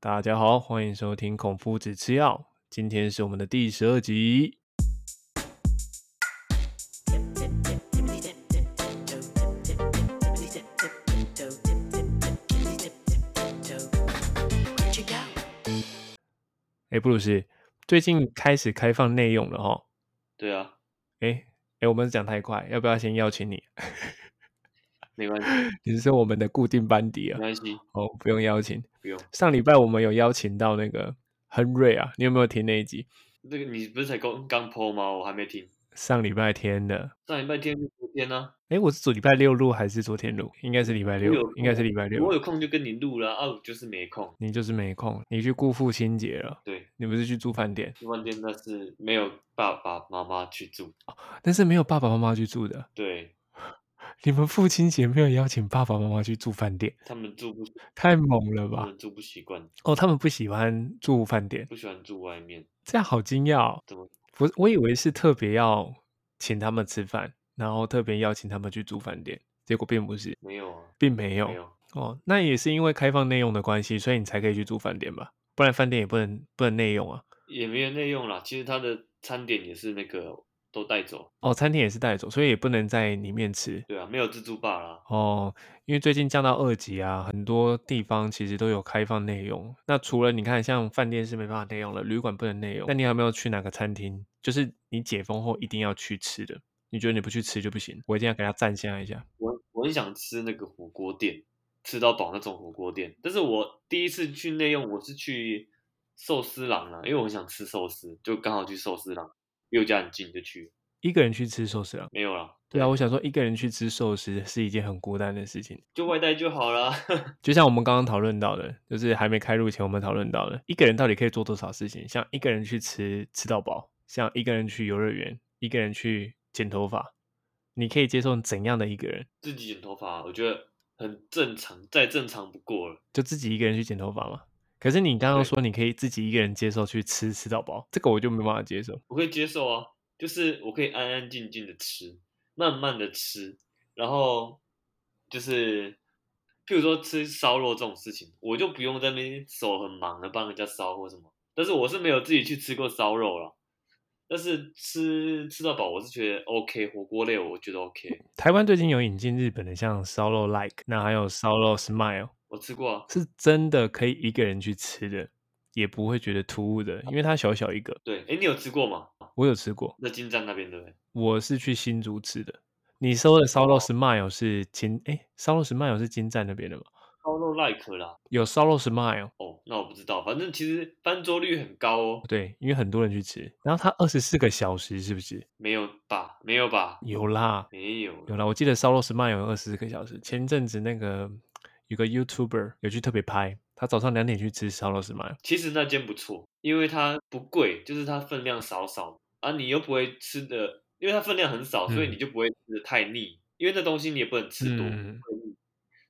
大家好，欢迎收听孔夫子吃药。今天是我们的第十二集。哎，布鲁斯，最近开始开放内用了哈。对啊，哎哎，我们讲太快，要不要先邀请你？没关系，你是我们的固定班底啊。没关系，哦，不用邀请。不用。上礼拜我们有邀请到那个亨瑞啊，你有没有听那一集？那个你不是才刚刚播吗？我还没听。上礼拜天的。上礼拜天是昨天呢？哎，我是昨礼拜六录还是昨天录？应该是礼拜六，应该是礼拜六。我有空就跟你录了，啊，我就是没空。你就是没空，你去顾父亲节了。对，你不是去住饭店？住饭店那是没有爸爸妈妈去住，哦但是没有爸爸妈妈去住的。对。你们父亲节没有邀请爸爸妈妈去住饭店？他们住不太猛了吧？他们住不习惯哦，他们不喜欢住饭店，不喜欢住外面。这样好惊讶！怎么？我我以为是特别要请他们吃饭，然后特别邀请他们去住饭店，结果并不是。没有啊，并没有。哦，那也是因为开放内用的关系，所以你才可以去住饭店吧？不然饭店也不能不能内用啊。也没有内用啦，其实它的餐点也是那个。都带走哦，餐厅也是带走，所以也不能在里面吃。对啊，没有自助吧啦。哦，因为最近降到二级啊，很多地方其实都有开放内用。那除了你看，像饭店是没办法内用了，旅馆不能内用。那你有没有去哪个餐厅？就是你解封后一定要去吃的？你觉得你不去吃就不行？我一定要给他赞下一下。我我很想吃那个火锅店，吃到饱那种火锅店。但是我第一次去内用，我是去寿司郎啊，因为我很想吃寿司，就刚好去寿司郎。离我家很近，就去一个人去吃寿司了？没有啦。对啊，我想说一个人去吃寿司是一件很孤单的事情，就外带就好了。就像我们刚刚讨论到的，就是还没开录前我们讨论到的，一个人到底可以做多少事情？像一个人去吃吃到饱，像一个人去游乐园，一个人去剪头发，你可以接受怎样的一个人？自己剪头发，我觉得很正常，再正常不过了。就自己一个人去剪头发吗？可是你刚刚说你可以自己一个人接受去吃吃到饱，这个我就没办法接受。我可以接受啊，就是我可以安安静静的吃，慢慢的吃，然后就是，譬如说吃烧肉这种事情，我就不用在那边手很忙的帮人家烧或什么。但是我是没有自己去吃过烧肉了，但是吃吃到饱我是觉得 OK，火锅类我觉得 OK。台湾最近有引进日本的像烧肉 Like，那还有烧肉 Smile。我吃过，是真的可以一个人去吃的，也不会觉得突兀的，因为它小小一个。对，哎，你有吃过吗？我有吃过。那金站那边对不对？我是去新竹吃的。你说的烧肉 smile 是金，哎，烧肉 smile 是金站那边的吗？烧肉 like 啦，有烧肉 smile。哦，那我不知道，反正其实翻桌率很高哦。对，因为很多人去吃，然后它二十四个小时是不是？没有吧？没有吧？有啦，没有，有啦。我记得烧肉 smile 有二十四个小时。前阵子那个。有个 YouTuber 有去特别拍，他早上两点去吃烧肉是吗？其实那间不错，因为它不贵，就是它分量少少啊，你又不会吃的，因为它分量很少，所以你就不会吃的太腻，因为那东西你也不能吃多，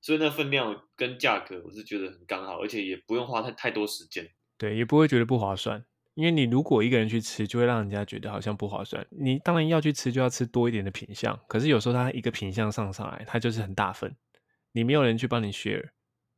所以那分量跟价格我是觉得很刚好，而且也不用花太太多时间，对，也不会觉得不划算，因为你如果一个人去吃，就会让人家觉得好像不划算。你当然要去吃，就要吃多一点的品相，可是有时候它一个品相上上来，它就是很大份。你没有人去帮你 share，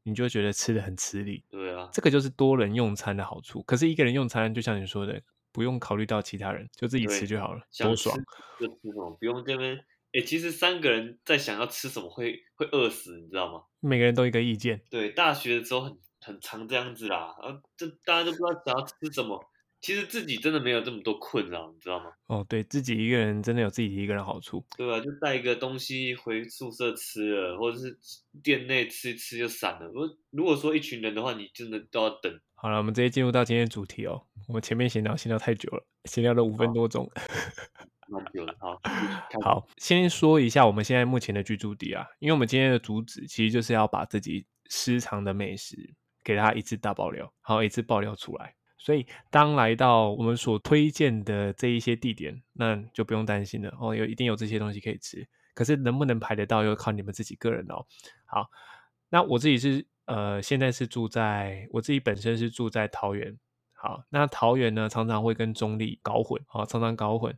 你就会觉得吃的很吃力。对啊，这个就是多人用餐的好处。可是一个人用餐，就像你说的，不用考虑到其他人，就自己吃就好了，多爽。就吃什么不用这边。哎，其实三个人在想要吃什么会会饿死，你知道吗？每个人都一个意见。对，大学的时候很很常这样子啦，啊，这大家都不知道想要吃什么。其实自己真的没有这么多困扰，你知道吗？哦，对自己一个人真的有自己一个人好处，对吧？就带一个东西回宿舍吃了，或者是店内吃一吃就散了。如如果说一群人的话，你真的都要等。好了，我们直接进入到今天的主题哦。我们前面闲聊闲聊太久了，闲聊了五分多钟，蛮久了。好，好，先说一下我们现在目前的居住地啊，因为我们今天的主旨其实就是要把自己私藏的美食给他一次大爆料，好，一次爆料出来。所以，当来到我们所推荐的这一些地点，那就不用担心了哦，有一定有这些东西可以吃。可是能不能排得到，又靠你们自己个人哦。好，那我自己是呃，现在是住在我自己本身是住在桃园。好，那桃园呢，常常会跟中立搞混，哦，常常搞混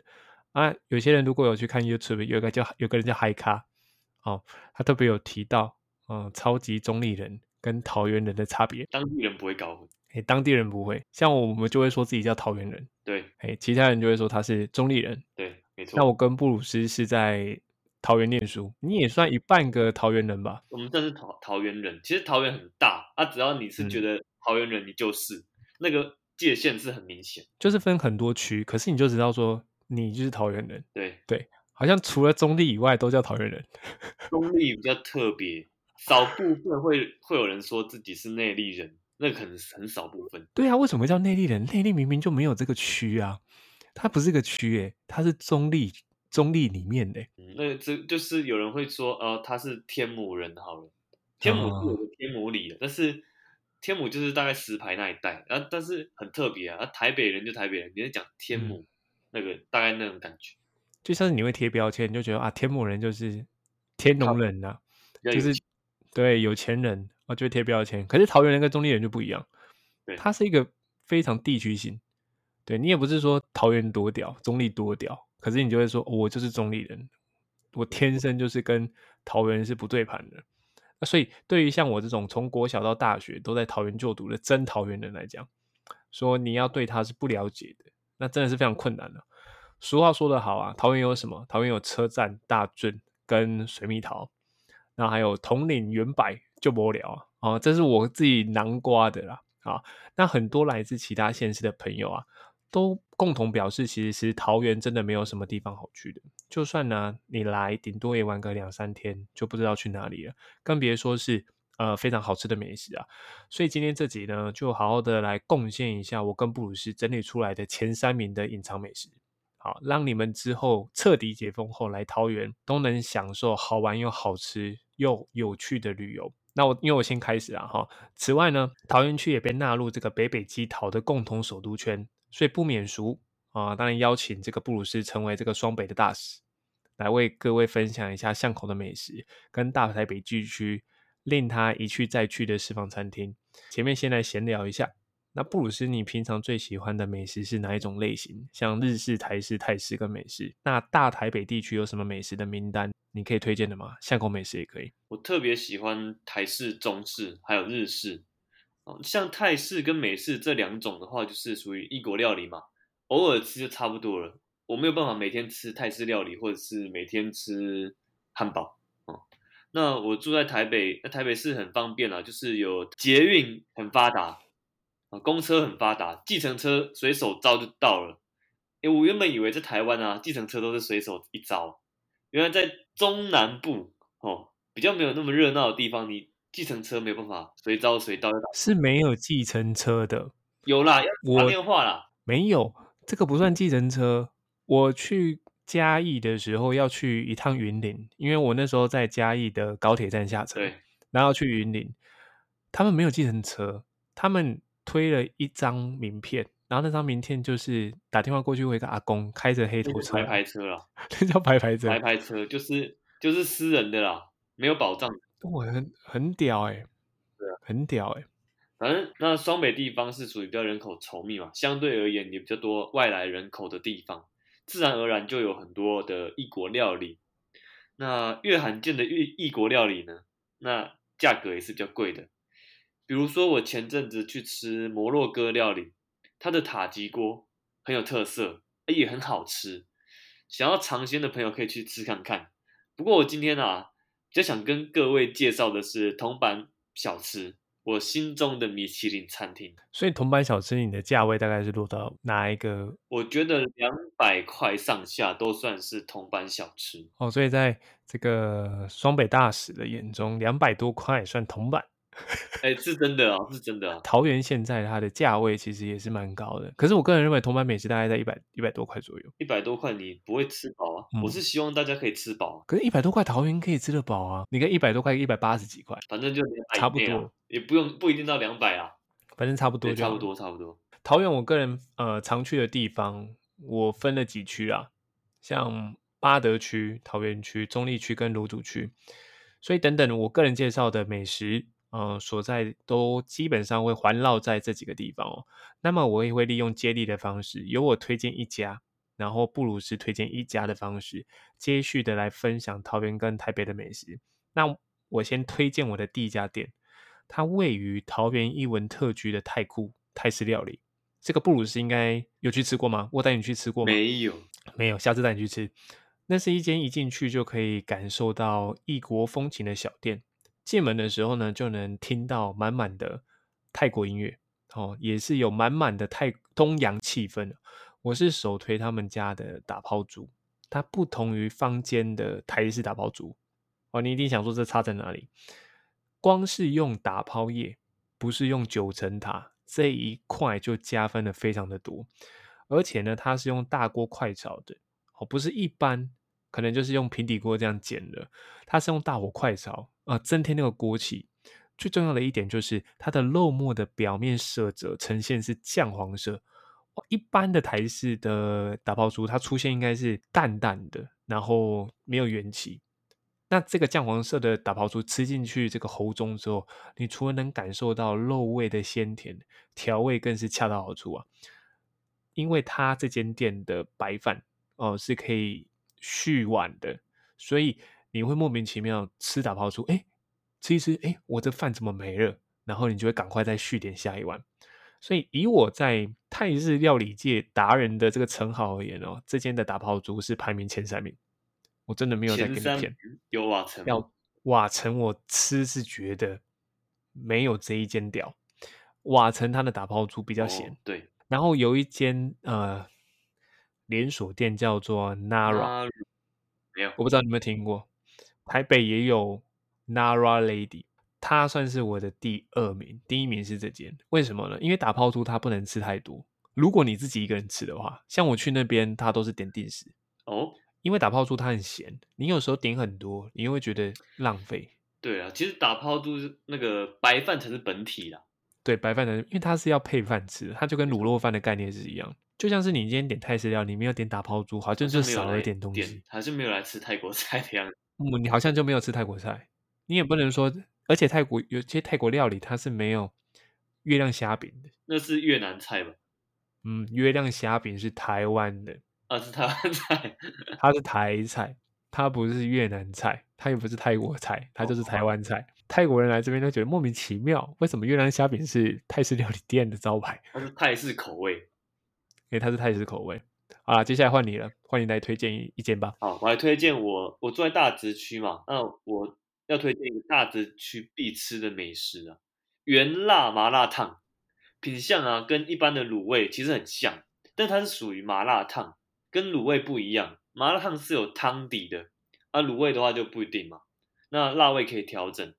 啊。有些人如果有去看 YouTube，有一个叫有个人叫嗨咖，哦，他特别有提到，嗯，超级中立人跟桃园人的差别。当地人不会搞混。哎，当地人不会，像我们就会说自己叫桃园人。对，哎，其他人就会说他是中立人。对，没错。那我跟布鲁斯是在桃园念书，你也算一半个桃园人吧？我们算是桃桃园人。其实桃园很大，啊，只要你是觉得桃园人，你就是那个界限是很明显，就是分很多区，可是你就知道说你就是桃园人。对对，好像除了中立以外都叫桃园人。中立比较特别，少部分会会有人说自己是内力人。那可能很少部分。对啊，为什么叫内力人？内力明明就没有这个区啊，它不是个区诶，它是中立中立里面的。嗯，那这就是有人会说，呃，他是天母人好了。天母是有个天母里的，但是天母就是大概石牌那一带，然后但是很特别啊。台北人就台北人，你在讲天母那个大概那种感觉，就像是你会贴标签，你就觉得啊，天母人就是天龙人呐，就是对有钱人。就会贴标签，可是桃园人跟中立人就不一样，它是一个非常地区性。对你也不是说桃园多屌，中立多屌，可是你就会说，我就是中立人，我天生就是跟桃园是不对盘的。那所以对于像我这种从国小到大学都在桃园就读的真桃园人来讲，说你要对他是不了解的，那真的是非常困难的。俗话说得好啊，桃园有什么？桃园有车站、大圳跟水蜜桃，然后还有统领、元柏。就无聊啊！哦，这是我自己南瓜的啦。啊，那很多来自其他县市的朋友啊，都共同表示，其实是桃园真的没有什么地方好去的。就算呢，你来顶多也玩个两三天，就不知道去哪里了，更别说是呃非常好吃的美食啊。所以今天这集呢，就好好的来贡献一下我跟布鲁斯整理出来的前三名的隐藏美食，好，让你们之后彻底解封后来桃园，都能享受好玩又好吃又有趣的旅游。那我因为我先开始了哈，此外呢，桃园区也被纳入这个北北基桃的共同首都圈，所以不免俗啊，当然邀请这个布鲁斯成为这个双北的大使，来为各位分享一下巷口的美食，跟大台北地区令他一去再去的私房餐厅。前面先来闲聊一下。那布鲁斯，你平常最喜欢的美食是哪一种类型？像日式、台式、泰式跟美式。那大台北地区有什么美食的名单？你可以推荐的吗？巷口美食也可以。我特别喜欢台式、中式还有日式。哦，像泰式跟美式这两种的话，就是属于异国料理嘛，偶尔吃就差不多了。我没有办法每天吃泰式料理，或者是每天吃汉堡。哦，那我住在台北，那台北市很方便啊，就是有捷运很发达。啊，公车很发达，计程车随手招就到了。哎，我原本以为在台湾啊，计程车都是随手一招，原来在中南部哦，比较没有那么热闹的地方，你计程车没有办法随招随到。是没有计程车的，有啦，要打电话啦。没有，这个不算计程车。我去嘉义的时候要去一趟云林，因为我那时候在嘉义的高铁站下车，对，然后去云林，他们没有计程车，他们。推了一张名片，然后那张名片就是打电话过去，有一个阿公开着黑头车，白牌车啦，那叫白牌车，白牌车就是就是私人的啦，没有保障。哇，很很屌哎，对啊，很屌哎。反正那双北地方是属于比较人口稠密嘛，相对而言也比较多外来人口的地方，自然而然就有很多的异国料理。那越罕见的异异国料理呢，那价格也是比较贵的。比如说，我前阵子去吃摩洛哥料理，它的塔吉锅很有特色，也很好吃。想要尝鲜的朋友可以去吃看看。不过我今天啊，比较想跟各位介绍的是铜板小吃，我心中的米其林餐厅。所以铜板小吃，你的价位大概是落到哪一个？我觉得两百块上下都算是铜板小吃哦。所以在这个双北大使的眼中，两百多块算铜板。哎，是真的啊，是真的啊。桃园现在它的价位其实也是蛮高的，可是我个人认为铜板美食大概在一百一百多块左右。一百多块你不会吃饱啊？我是希望大家可以吃饱。可是，一百多块桃园可以吃得饱啊？你看一百多块，一百八十几块，反正就差不多，也不用不一定到两百啊，反正差不多，差不多，差不多。桃园我个人呃常去的地方，我分了几区啊，像八德区、桃园区、中立区跟芦竹区，所以等等我个人介绍的美食。呃，所在都基本上会环绕在这几个地方哦。那么我也会利用接力的方式，由我推荐一家，然后布鲁斯推荐一家的方式，接续的来分享桃园跟台北的美食。那我先推荐我的第一家店，它位于桃园一文特区的太库泰式料理。这个布鲁斯应该有去吃过吗？我带你去吃过吗？没有，没有，下次带你去吃。那是一间一进去就可以感受到异国风情的小店。进门的时候呢，就能听到满满的泰国音乐，哦，也是有满满的泰东洋气氛。我是首推他们家的打抛竹，它不同于坊间的台式打抛竹。哦，你一定想说这差在哪里？光是用打抛液，不是用九层塔这一块就加分的非常的多。而且呢，它是用大锅快炒的，哦，不是一般可能就是用平底锅这样煎的，它是用大火快炒啊，增添那个锅气。最重要的一点就是它的肉末的表面色泽呈现是酱黄色。一般的台式的打泡猪，它出现应该是淡淡的，然后没有元气。那这个酱黄色的打泡猪吃进去这个喉中之后，你除了能感受到肉味的鲜甜，调味更是恰到好处啊。因为它这间店的白饭哦是可以续碗的，所以你会莫名其妙吃打泡猪，哎，吃一吃，哎，我这饭怎么没了？然后你就会赶快再续点下一碗。所以，以我在泰日料理界达人的这个称号而言哦，这间的打抛猪是排名前三名。我真的没有在跟你骗。有瓦城，要瓦城，我吃是觉得没有这一间屌。瓦城它的打抛猪比较咸，对。然后有一间呃连锁店叫做 Nara，没有，我不知道你有没有听过。台北也有 Nara Lady。它算是我的第二名，第一名是这间。为什么呢？因为打泡猪它不能吃太多。如果你自己一个人吃的话，像我去那边，它都是点定时哦。因为打泡猪它很咸，你有时候点很多，你又会觉得浪费。对啊，其实打泡猪那个白饭才是本体啦。对，白饭的，因为它是要配饭吃，它就跟卤肉饭的概念是一样。就像是你今天点泰式料，你没有点打泡猪，好像就少了一点东西，还是没有来吃泰国菜的样子。嗯，你好像就没有吃泰国菜，你也不能说。而且泰国有些泰国料理，它是没有月亮虾饼的。那是越南菜吧？嗯，月亮虾饼是台湾的。啊，是台湾菜。它是台菜，它不是越南菜，它也不是泰国菜，它就是台湾菜。泰国人来这边都觉得莫名其妙，为什么越南虾饼是泰式料理店的招牌？它是泰式口味，因为它是泰式口味。好了，接下来换你了，欢迎来推荐一一间吧。好，我来推荐我，我住在大直区嘛，那我。要推荐一个大直区必吃的美食啊，原辣麻辣烫，品相啊跟一般的卤味其实很像，但它是属于麻辣烫，跟卤味不一样。麻辣烫是有汤底的，啊卤味的话就不一定嘛。那辣味可以调整，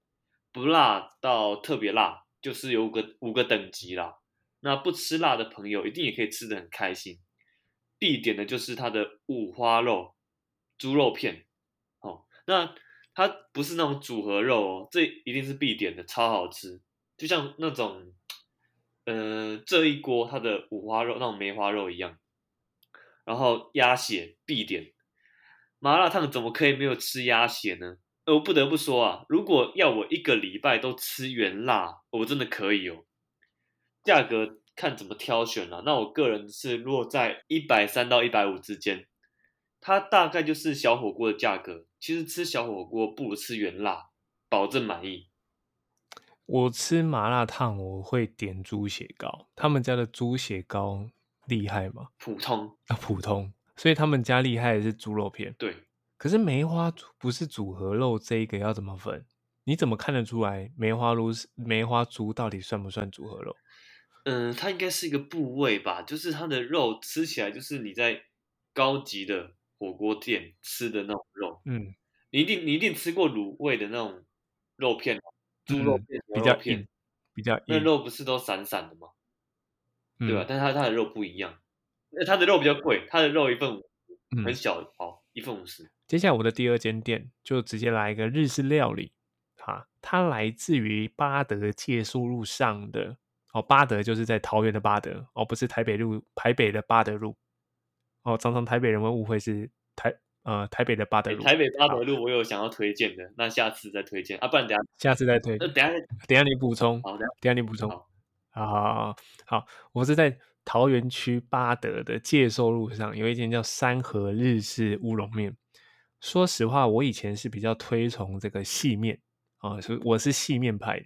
不辣到特别辣，就是有五个五个等级啦。那不吃辣的朋友一定也可以吃的很开心。必点的就是它的五花肉猪肉片，哦，那。它不是那种组合肉哦，这一定是必点的，超好吃。就像那种，呃，这一锅它的五花肉那种梅花肉一样。然后鸭血必点，麻辣烫怎么可以没有吃鸭血呢？我不得不说啊，如果要我一个礼拜都吃原辣，我真的可以哦。价格看怎么挑选了，那我个人是落在一百三到一百五之间。它大概就是小火锅的价格，其实吃小火锅不如吃原辣，保证满意。我吃麻辣烫我会点猪血糕，他们家的猪血糕厉害吗？普通啊，普通。所以他们家厉害的是猪肉片。对，可是梅花猪不是组合肉，这一个要怎么分？你怎么看得出来梅花猪梅花猪到底算不算组合肉？嗯，它应该是一个部位吧，就是它的肉吃起来就是你在高级的。火锅店吃的那种肉，嗯，你一定你一定吃过卤味的那种肉片，猪肉片、比较硬，比较硬，那肉不是都散散的吗？对吧？但是它它的肉不一样，那它的肉比较贵，它的肉一份五，很小包，一份五十。接下来我的第二间店就直接来一个日式料理，哈，它来自于巴德借书路上的哦，巴德就是在桃园的巴德哦，不是台北路台北的巴德路。哦，常常台北人会误会是台呃台北的巴德路。台北巴德路我有想要推荐的，那下次再推荐啊，不然等下下次再推。那等下等下你补充。好的，等下你补充。好好好，我是在桃园区巴德的介寿路上有一间叫三和日式乌龙面。说实话，我以前是比较推崇这个细面啊，所以我是细面派的，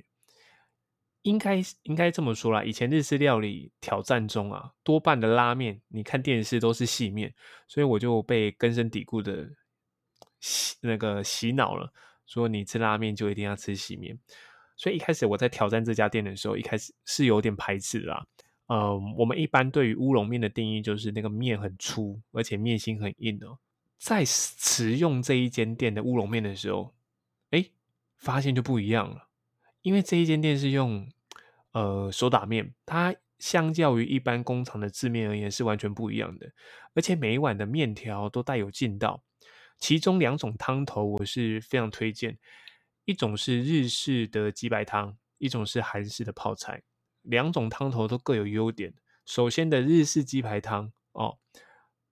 应该应该这么说啦，以前日式料理挑战中啊，多半的拉面，你看电视都是细面，所以我就被根深蒂固的洗那个洗脑了，说你吃拉面就一定要吃细面。所以一开始我在挑战这家店的时候，一开始是有点排斥啦。嗯，我们一般对于乌龙面的定义就是那个面很粗，而且面心很硬哦。在食用这一间店的乌龙面的时候，哎，发现就不一样了，因为这一间店是用呃手打面，它相较于一般工厂的制面而言是完全不一样的，而且每一碗的面条都带有劲道。其中两种汤头我是非常推荐，一种是日式的鸡白汤，一种是韩式的泡菜。两种汤头都各有优点。首先的日式鸡排汤哦，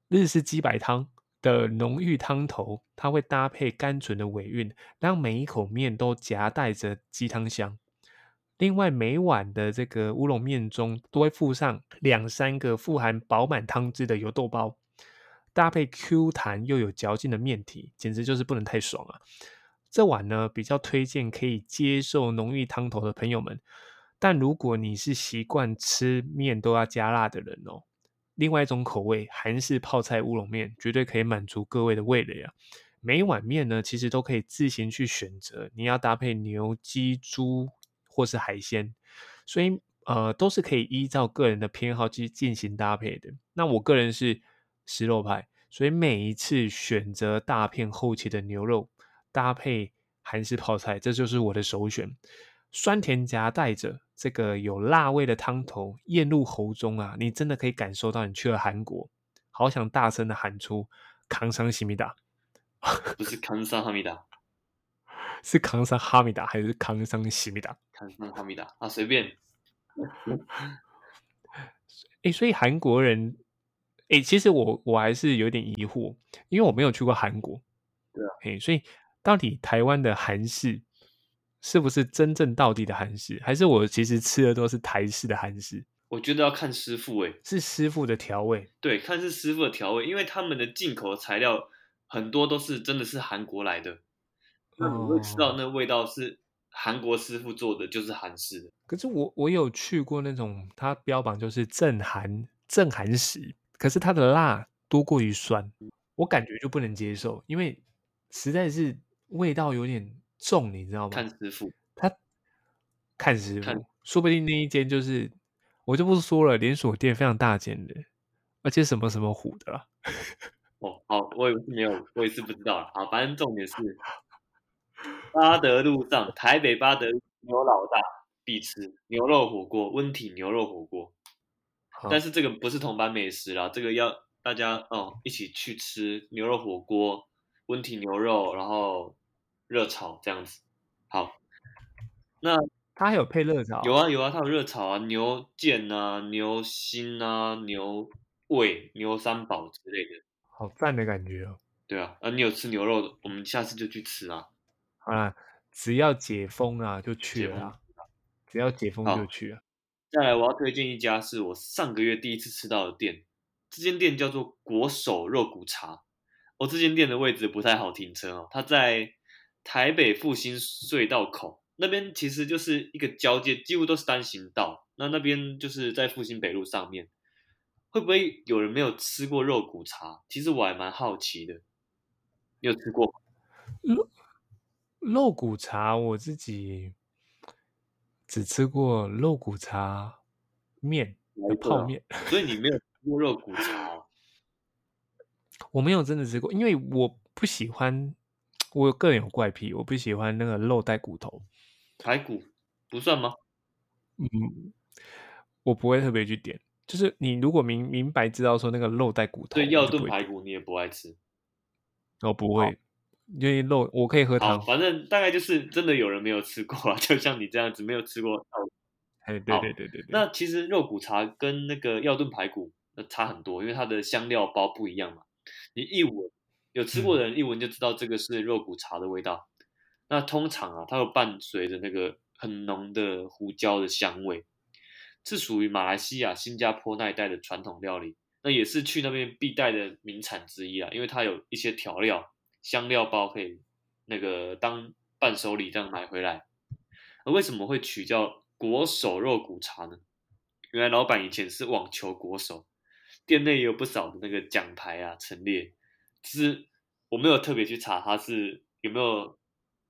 日式鸡白汤的浓郁汤头，它会搭配甘醇的尾韵，让每一口面都夹带着鸡汤香。另外，每碗的这个乌龙面中都会附上两三个富含饱满汤汁的油豆包，搭配 Q 弹又有嚼劲的面体，简直就是不能太爽啊！这碗呢，比较推荐可以接受浓郁汤头的朋友们。但如果你是习惯吃面都要加辣的人哦，另外一种口味韩式泡菜乌龙面绝对可以满足各位的味蕾啊！每碗面呢，其实都可以自行去选择你要搭配牛、鸡、猪或是海鲜，所以呃都是可以依照个人的偏好去进行搭配的。那我个人是食肉派，所以每一次选择大片厚切的牛肉搭配韩式泡菜，这就是我的首选。酸甜夹带着这个有辣味的汤头咽入喉中啊，你真的可以感受到你去了韩国，好想大声的喊出“康桑西米达”，不是康桑哈米达，是康桑哈密达还是康桑西密达？康桑哈密达啊，随便。哎，所以韩国人，哎，其实我我还是有点疑惑，因为我没有去过韩国。对啊，哎，所以到底台湾的韩式？是不是真正到底的韩式，还是我其实吃的都是台式的韩式？我觉得要看师傅，哎，是师傅的调味。对，看是师傅的调味，因为他们的进口材料很多都是真的是韩国来的，那你会吃到那味道是韩国师傅做的，就是韩式的。可是我我有去过那种，它标榜就是正韩正韩食，可是它的辣多过于酸，我感觉就不能接受，因为实在是味道有点。重，你知道吗？看师傅，他看师傅，说不定那一间就是我就不说了，连锁店非常大间的，而且什么什么虎的啦。哦，好，我也是没有，我也是不知道好，反正重点是巴德路上，台北巴德牛老大必吃牛肉火锅，温体牛肉火锅。但是这个不是同班美食啦，这个要大家哦一起去吃牛肉火锅，温体牛肉，然后。热炒这样子，好，那它还有配热炒？有啊有啊，它有热炒啊，牛腱啊，牛心啊，牛胃、牛三宝之类的，好赞的感觉哦。对啊，啊，你有吃牛肉的，我们下次就去吃啊。啊，只要解封啊，就去了。只要解封就去啊。再来，我要推荐一家是我上个月第一次吃到的店，这间店叫做国手肉骨茶。哦，这间店的位置不太好停车哦，它在。台北复兴隧道口那边其实就是一个交界，几乎都是单行道。那那边就是在复兴北路上面，会不会有人没有吃过肉骨茶？其实我还蛮好奇的。你有吃过肉肉骨茶？我自己只吃过肉骨茶面的泡面，所以你没有吃过肉骨茶？我没有真的吃过，因为我不喜欢。我个人有怪癖，我不喜欢那个肉带骨头，排骨不算吗？嗯，我不会特别去点。就是你如果明明白知道说那个肉带骨头，对，要炖排骨你也不爱吃，我不会，因为肉我可以喝汤。反正大概就是真的有人没有吃过啊，就像你这样子没有吃过。哎，对对对对对。那其实肉骨茶跟那个药炖排骨那差很多，因为它的香料包不一样嘛。你一闻。有吃过的人一闻就知道这个是肉骨茶的味道。那通常啊，它会伴随着那个很浓的胡椒的香味，是属于马来西亚、新加坡那一带的传统料理。那也是去那边必带的名产之一啊，因为它有一些调料、香料包可以那个当伴手礼这样买回来。而为什么会取叫国手肉骨茶呢？原来老板以前是网球国手，店内也有不少的那个奖牌啊陈列，只是我没有特别去查他是有没有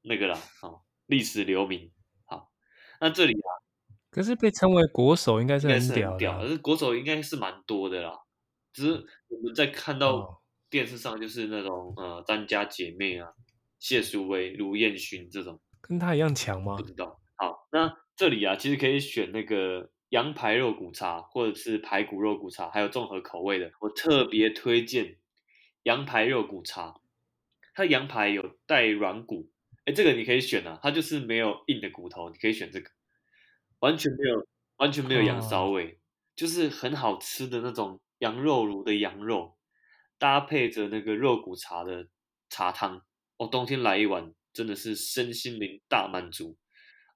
那个啦，哦，历史留名。好，那这里啊，可是被称为国手应该是很屌可是国手应该是蛮多的啦。只是我们在看到哦电视上就是那种呃张家姐妹啊、谢淑薇、卢彦勋这种，跟他一样强吗不？知道。好，那这里啊，其实可以选那个羊排肉骨茶，或者是排骨肉骨茶，还有综合口味的。我特别推荐羊排肉骨茶，它羊排有带软骨，哎，这个你可以选啊，它就是没有硬的骨头，你可以选这个，完全没有完全没有羊骚哦味，就是很好吃的那种羊肉炉的羊肉，搭配着那个肉骨茶的茶汤，哦，冬天来一碗真的是身心灵大满足。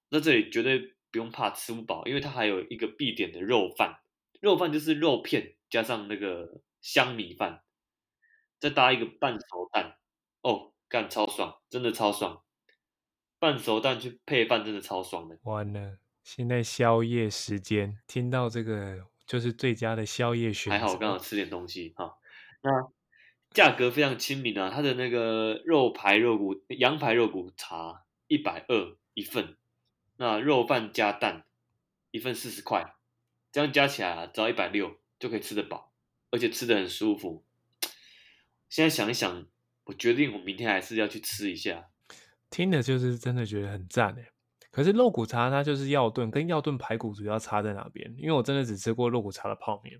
那这里绝对不用怕吃不饱，因为它还有一个必点的肉饭，肉饭就是肉片加上那个香米饭，再搭一个半熟蛋，哦，干超爽，真的超爽。半熟蛋去配饭真的超爽的，完了，现在宵夜时间，听到这个就是最佳的宵夜选择。还好我刚好吃点东西哈。那价格非常亲民啊，它的那个肉排肉骨羊排肉骨茶一百二一份，那肉饭加蛋一份四十块，这样加起来啊，只要一百六就可以吃得饱，而且吃得很舒服。现在想一想，我决定我明天还是要去吃一下。听的就是真的觉得很赞哎。可是肉骨茶它就是药炖，跟药炖排骨主要差在哪边？因为我真的只吃过肉骨茶的泡面，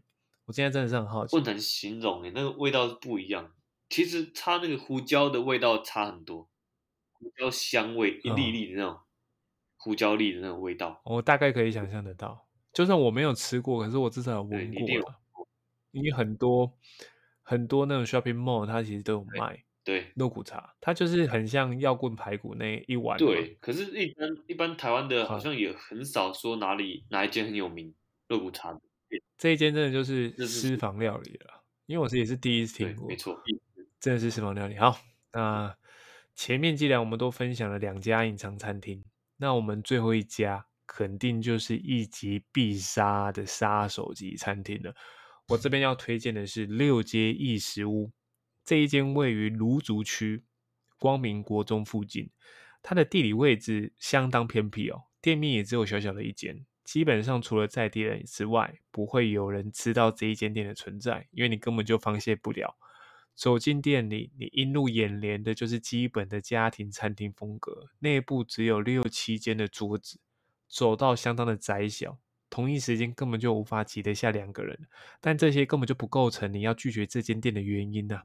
我现在真的是很好奇不。能形容诶，那个味道是不一样。其实它那个胡椒的味道差很多，胡椒香味一粒粒的那种、胡椒粒的那种味道。我大概可以想象得到，就算我没有吃过，可是我至少有闻过了。因为很多很多那种 shopping mall 它其实都有卖对肉骨茶，它就是很像药棍排骨那一碗嘛。对，可是一般一般台湾的好好像也很少说哪里哪一间很有名肉骨茶的。这一间真的就是私房料理了，因为我自己也是第一次，听过。没错。真的是私房料理。好，那前面既然我们都分享了两家隐藏餐厅，那我们最后一家肯定就是一级必杀的杀手级餐厅了。我这边要推荐的是六街意食屋，这一间位于芦竹区光明国中附近，它的地理位置相当偏僻哦，店面也只有小小的一间。基本上除了在地人之外，不会有人知道这一间店的存在，因为你根本就发现不了。走进店里，你映入眼帘的就是基本的家庭餐厅风格，内部只有六七间的桌子，走道相当的窄小，同一时间根本就无法挤得下两个人。但这些根本就不构成你要拒绝这间店的原因呢、啊，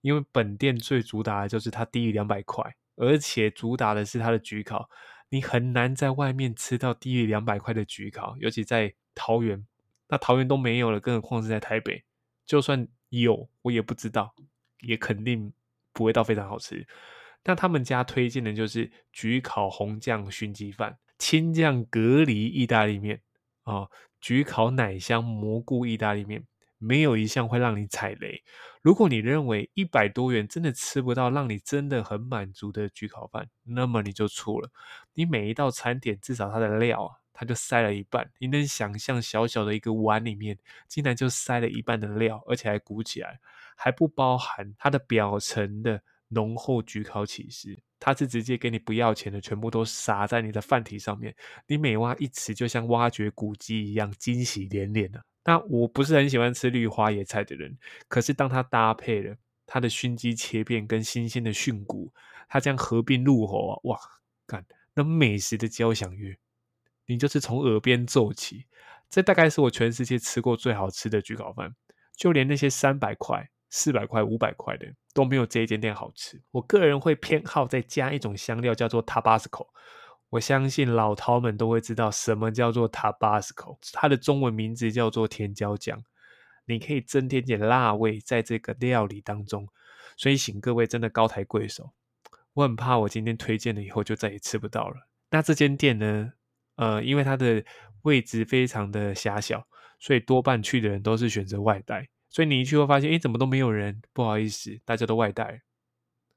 因为本店最主打的就是它低于两百块，而且主打的是它的焗烤，你很难在外面吃到低于两百块的焗烤，尤其在桃园，那桃园都没有了，更何况是在台北。就算有，我也不知道，也肯定不会到非常好吃。那他们家推荐的就是焗烤红酱熏鸡饭、青酱蛤蜊意大利面哦，焗烤奶香蘑菇意大利面，没有一项会让你踩雷。如果你认为一百多元真的吃不到让你真的很满足的焗烤饭，那么你就错了。你每一道餐点至少它的料啊。它就塞了一半，你能想象小小的一个碗里面，竟然就塞了一半的料，而且还鼓起来，还不包含它的表层的浓厚焗烤起司，它是直接给你不要钱的，全部都撒在你的饭体上面，你每挖一匙，就像挖掘古迹一样，惊喜连连的、啊。那我不是很喜欢吃绿花野菜的人，可是当它搭配了它的熏鸡切片跟新鲜的菌骨，它这样合并入喉啊，哇，干那美食的交响乐。你就是从耳边奏起，这大概是我全世界吃过最好吃的焗烤饭，就连那些三百块、四百块、五百块的都没有这一间店好吃。我个人会偏好再加一种香料，叫做 Tabasco。我相信老饕们都会知道什么叫做 Tabasco，它的中文名字叫做甜椒酱。你可以增添点辣味在这个料理当中，所以请各位真的高抬贵手。我很怕我今天推荐了以后就再也吃不到了。那这间店呢？呃，因为它的位置非常的狭小，所以多半去的人都是选择外带。所以你一去会发现，哎，怎么都没有人？不好意思，大家都外带，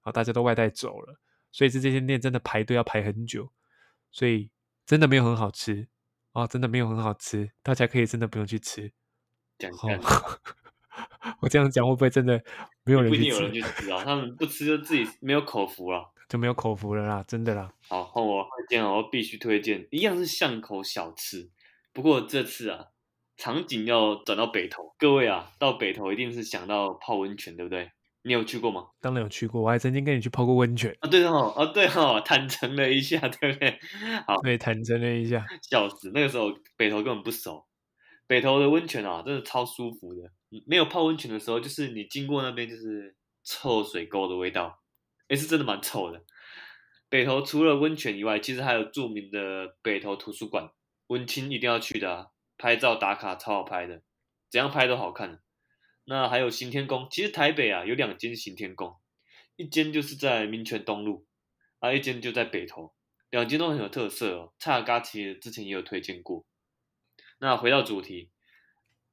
好，大家都外带走了。所以这这间店真的排队要排很久，所以真的没有很好吃。哦，真的没有很好吃，大家可以真的不用去吃。哦讲干，我这样讲会不会真的没有人去不一定有人吃？去吃啊，他们不吃就自己没有口福了。就没有口福了啦，真的啦。好，换我推荐哦，我必须推荐，一样是巷口小吃，不过这次啊，场景要转到北投。各位啊，到北投一定是想到泡温泉，对不对？你有去过吗？当然有去过，我还曾经跟你去泡过温泉，啊，对哦，啊对哦，坦诚了一下，对不对？好，对，坦诚了一下。笑死，那个时候北投根本不熟。北投的温泉啊，真的超舒服的。没有泡温泉的时候，就是你经过那边就是臭水沟的味道，也是真的蛮臭的。北投除了温泉以外，其实还有著名的北投图书馆，文青一定要去的啊，拍照打卡超好拍的，怎样拍都好看。那还有行天宫，其实台北啊有两间行天宫，一间就是在民权东路，啊一间就在北投，两间都很有特色哦。蔡尔嘎其实之前也有推荐过。那回到主题，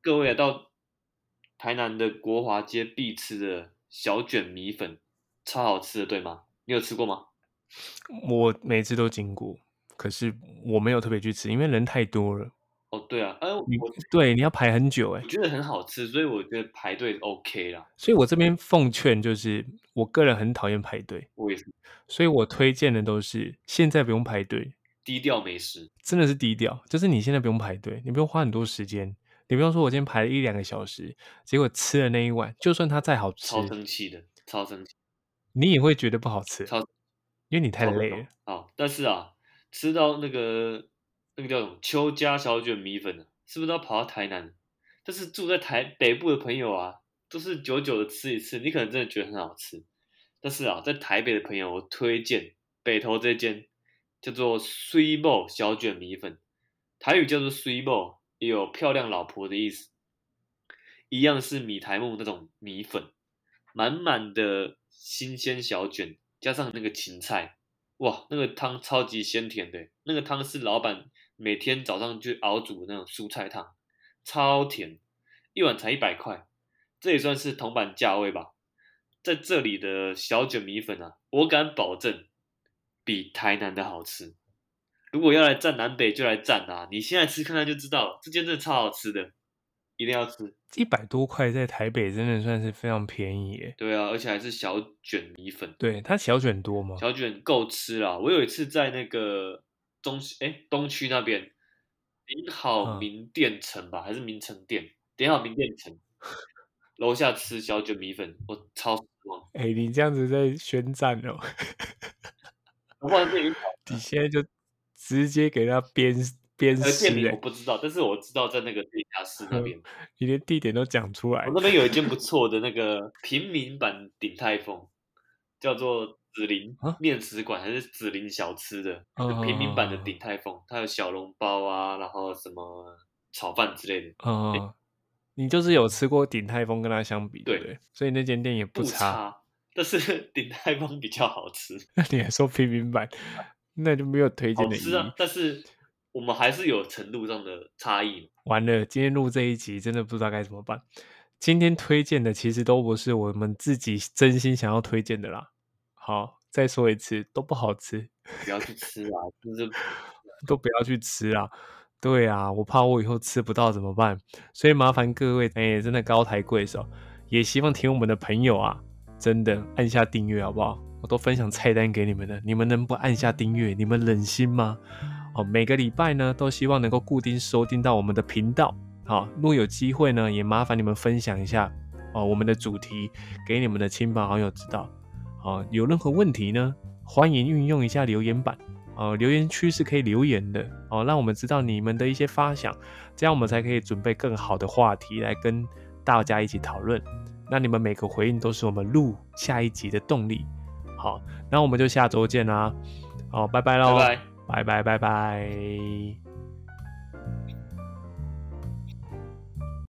各位啊，到台南的国华街必吃的小卷米粉，超好吃的，对吗？你有吃过吗？我每次都经过，可是我没有特别去吃，因为人太多了。哦，对啊，哎、对你要排很久哎、我觉得很好吃，所以我觉得排队 OK 啦。所以我这边奉劝就是，我个人很讨厌排队，我也是所以我推荐的都是现在不用排队，低调美食，真的是低调，就是你现在不用排队，你不用花很多时间。你不用说，我今天排了一两个小时，结果吃了那一碗，就算它再好吃，超生气的，超生气，你也会觉得不好吃，超因为你太累了。好，但是啊，吃到那个那个叫什么邱家小卷米粉啊，是不是都要跑到台南？但是住在台北部的朋友啊，都是久久的吃一次，你可能真的觉得很好吃。但是啊，在台北的朋友，我推荐北投这间叫做 Sweet Bowl 小卷米粉，台语叫做 Sweet Bowl，也有漂亮老婆的意思。一样是米台木那种米粉，满满的新鲜小卷，加上那个芹菜，哇，那个汤超级鲜甜的，那个汤是老板每天早上就熬煮的那种蔬菜汤，超甜，一碗才一百块，这也算是铜板价位吧。在这里的小卷米粉啊，我敢保证比台南的好吃。如果要来站南北，就来站啊！你现在吃看看就知道了，这间真的超好吃的，一定要吃。一百多块在台北真的算是非常便宜耶。对啊，而且还是小卷米粉。对，它小卷多吗？小卷够吃啦！我有一次在那个中哎东区那边，顶好嗯名店城吧，还是名城店？点好名店城 楼下吃小卷米粉，我超失望。哎、你这样子在宣战哦，我后来被晕你现在就直接给他鞭鞭呃店名我不知道，但是我知道在那个地下室那边，你连地点都讲出来我。那边有一间不错的那个平民版鼎泰丰，叫做紫林啊面食馆还是紫林小吃的，平民版的鼎泰丰，它有小笼包啊，然后什么炒饭之类的，嗯，你就是有吃过鼎泰丰跟它相比，对？所以那间店也不差。差，但是 鼎泰丰比较好吃，那 你还说平民版，那就没有推荐的意吃啊，但是我们还是有程度上的差异。完了，今天录这一集真的不知道该怎么办。今天推荐的其实都不是我们自己真心想要推荐的啦。好，再说一次，都不好吃，不要去吃啊，就是都不要去吃啊。对啊，我怕我以后吃不到怎么办？所以麻烦各位，哎、真的高抬贵手，也希望听我们的朋友啊，真的按下订阅好不好？我都分享菜单给你们了，你们能不按下订阅，你们忍心吗？哦，每个礼拜呢，都希望能够固定收听到我们的频道。好，如果有机会呢，也麻烦你们分享一下哦，我们的主题给你们的亲朋好友知道。哦，有任何问题呢，欢迎运用一下留言板。哦，留言区是可以留言的哦，让我们知道你们的一些发想，这样我们才可以准备更好的话题来跟大家一起讨论。那你们每个回应都是我们录下一集的动力。好，那我们就下周见啦。好，拜拜喽，拜拜。拜拜拜拜。